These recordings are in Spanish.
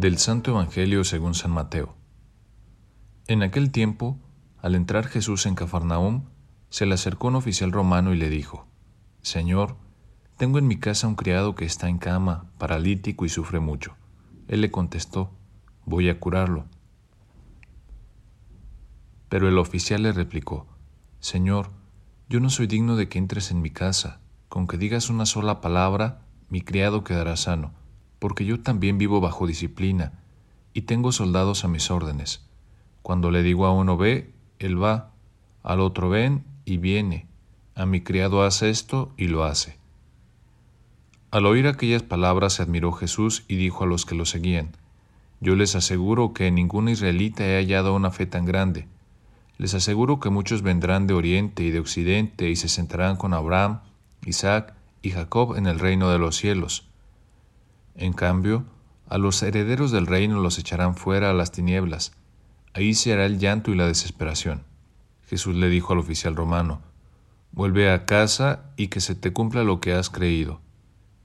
Del Santo Evangelio según San Mateo. En aquel tiempo, al entrar Jesús en Cafarnaúm, se le acercó un oficial romano y le dijo, Señor, tengo en mi casa un criado que está en cama, paralítico y sufre mucho. Él le contestó, Voy a curarlo. Pero el oficial le replicó, Señor, yo no soy digno de que entres en mi casa, con que digas una sola palabra, mi criado quedará sano porque yo también vivo bajo disciplina y tengo soldados a mis órdenes. Cuando le digo a uno ve, él va, al otro ven y viene, a mi criado hace esto y lo hace. Al oír aquellas palabras se admiró Jesús y dijo a los que lo seguían, Yo les aseguro que en ningún israelita he hallado una fe tan grande. Les aseguro que muchos vendrán de oriente y de occidente y se sentarán con Abraham, Isaac y Jacob en el reino de los cielos en cambio, a los herederos del reino los echarán fuera a las tinieblas. Ahí se hará el llanto y la desesperación. Jesús le dijo al oficial romano, Vuelve a casa y que se te cumpla lo que has creído.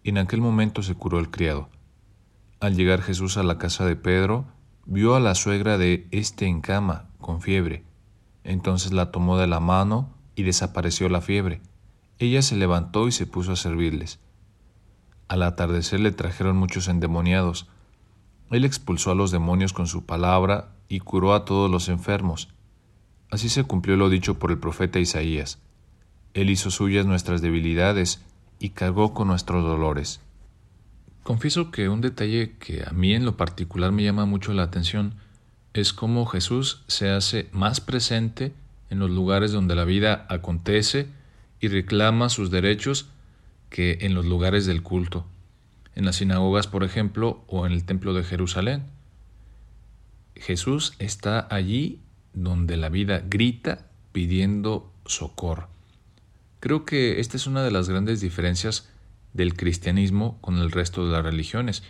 Y en aquel momento se curó el criado. Al llegar Jesús a la casa de Pedro, vio a la suegra de éste en cama, con fiebre. Entonces la tomó de la mano y desapareció la fiebre. Ella se levantó y se puso a servirles. Al atardecer le trajeron muchos endemoniados. Él expulsó a los demonios con su palabra y curó a todos los enfermos. Así se cumplió lo dicho por el profeta Isaías. Él hizo suyas nuestras debilidades y cargó con nuestros dolores. Confieso que un detalle que a mí en lo particular me llama mucho la atención es cómo Jesús se hace más presente en los lugares donde la vida acontece y reclama sus derechos que en los lugares del culto, en las sinagogas, por ejemplo, o en el templo de Jerusalén. Jesús está allí donde la vida grita pidiendo socorro. Creo que esta es una de las grandes diferencias del cristianismo con el resto de las religiones.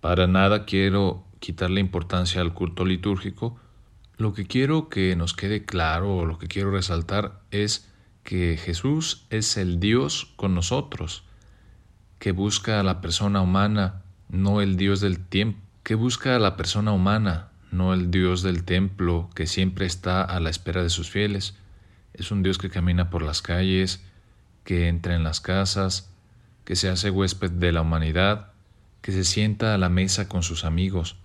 Para nada quiero quitarle importancia al culto litúrgico. Lo que quiero que nos quede claro o lo que quiero resaltar es que Jesús es el Dios con nosotros, que busca a la persona humana, no el Dios del tiempo, que busca a la persona humana, no el Dios del templo, que siempre está a la espera de sus fieles. Es un Dios que camina por las calles, que entra en las casas, que se hace huésped de la humanidad, que se sienta a la mesa con sus amigos.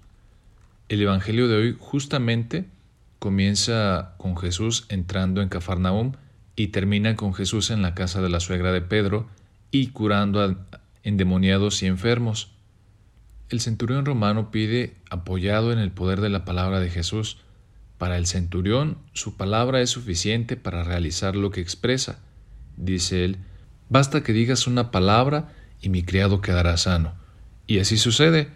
El Evangelio de hoy justamente comienza con Jesús entrando en Cafarnaúm y termina con Jesús en la casa de la suegra de Pedro y curando a endemoniados y enfermos. El centurión romano pide, apoyado en el poder de la palabra de Jesús, para el centurión su palabra es suficiente para realizar lo que expresa. Dice él, basta que digas una palabra y mi criado quedará sano. Y así sucede.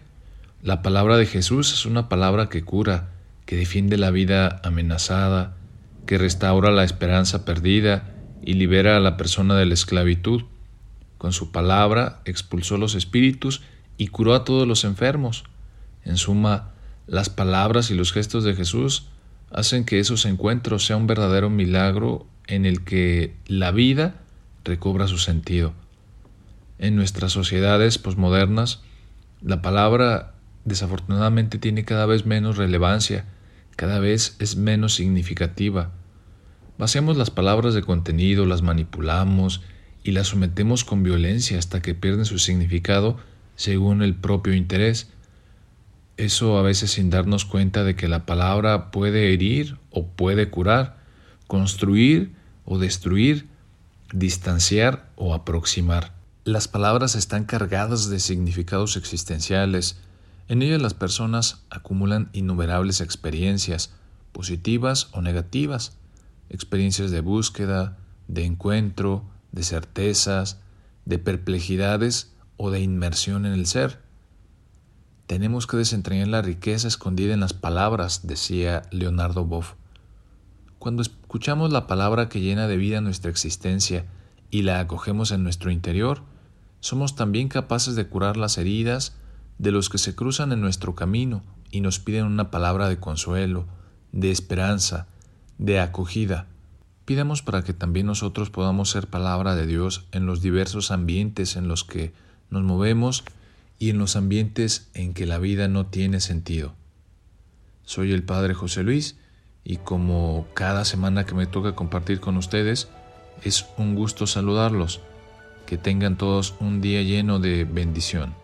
La palabra de Jesús es una palabra que cura, que defiende la vida amenazada, que restaura la esperanza perdida y libera a la persona de la esclavitud. Con su palabra expulsó los espíritus y curó a todos los enfermos. En suma, las palabras y los gestos de Jesús hacen que esos encuentros sea un verdadero milagro en el que la vida recobra su sentido. En nuestras sociedades posmodernas, la palabra desafortunadamente tiene cada vez menos relevancia cada vez es menos significativa. Vaciamos las palabras de contenido, las manipulamos y las sometemos con violencia hasta que pierden su significado según el propio interés. Eso a veces sin darnos cuenta de que la palabra puede herir o puede curar, construir o destruir, distanciar o aproximar. Las palabras están cargadas de significados existenciales, en ellas las personas acumulan innumerables experiencias, positivas o negativas, experiencias de búsqueda, de encuentro, de certezas, de perplejidades o de inmersión en el ser. Tenemos que desentrañar la riqueza escondida en las palabras, decía Leonardo Boff. Cuando escuchamos la palabra que llena de vida nuestra existencia y la acogemos en nuestro interior, somos también capaces de curar las heridas, de los que se cruzan en nuestro camino y nos piden una palabra de consuelo, de esperanza, de acogida. Pidamos para que también nosotros podamos ser palabra de Dios en los diversos ambientes en los que nos movemos y en los ambientes en que la vida no tiene sentido. Soy el Padre José Luis y como cada semana que me toca compartir con ustedes, es un gusto saludarlos. Que tengan todos un día lleno de bendición.